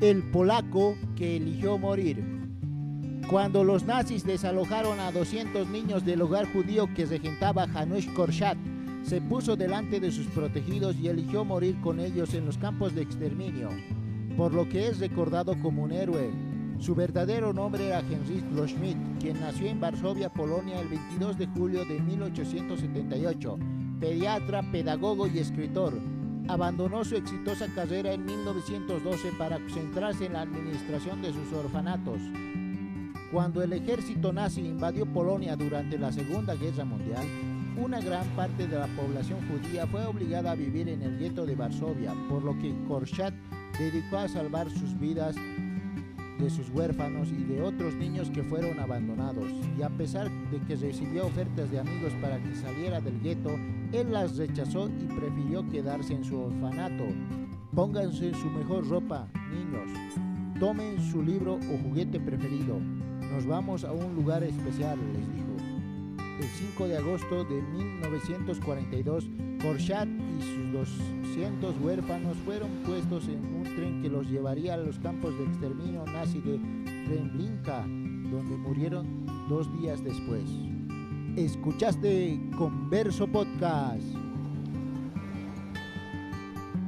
el polaco que eligió morir. Cuando los nazis desalojaron a 200 niños del hogar judío que regentaba Janusz Korchat, se puso delante de sus protegidos y eligió morir con ellos en los campos de exterminio, por lo que es recordado como un héroe. Su verdadero nombre era Heinrich Loschmidt, quien nació en Varsovia, Polonia, el 22 de julio de 1878, pediatra, pedagogo y escritor abandonó su exitosa carrera en 1912 para centrarse en la administración de sus orfanatos. Cuando el ejército nazi invadió Polonia durante la Segunda Guerra Mundial, una gran parte de la población judía fue obligada a vivir en el gueto de Varsovia, por lo que Korchat dedicó a salvar sus vidas de sus huérfanos y de otros niños que fueron abandonados. Y a pesar de que recibió ofertas de amigos para que saliera del gueto, él las rechazó y prefirió quedarse en su orfanato. Pónganse su mejor ropa, niños. Tomen su libro o juguete preferido. Nos vamos a un lugar especial, les dijo. El 5 de agosto de 1942, Korchat y sus 200 huérfanos fueron puestos en un tren que los llevaría a los campos de exterminio nazi de Treblinka, donde murieron dos días después. Escuchaste Converso Podcast.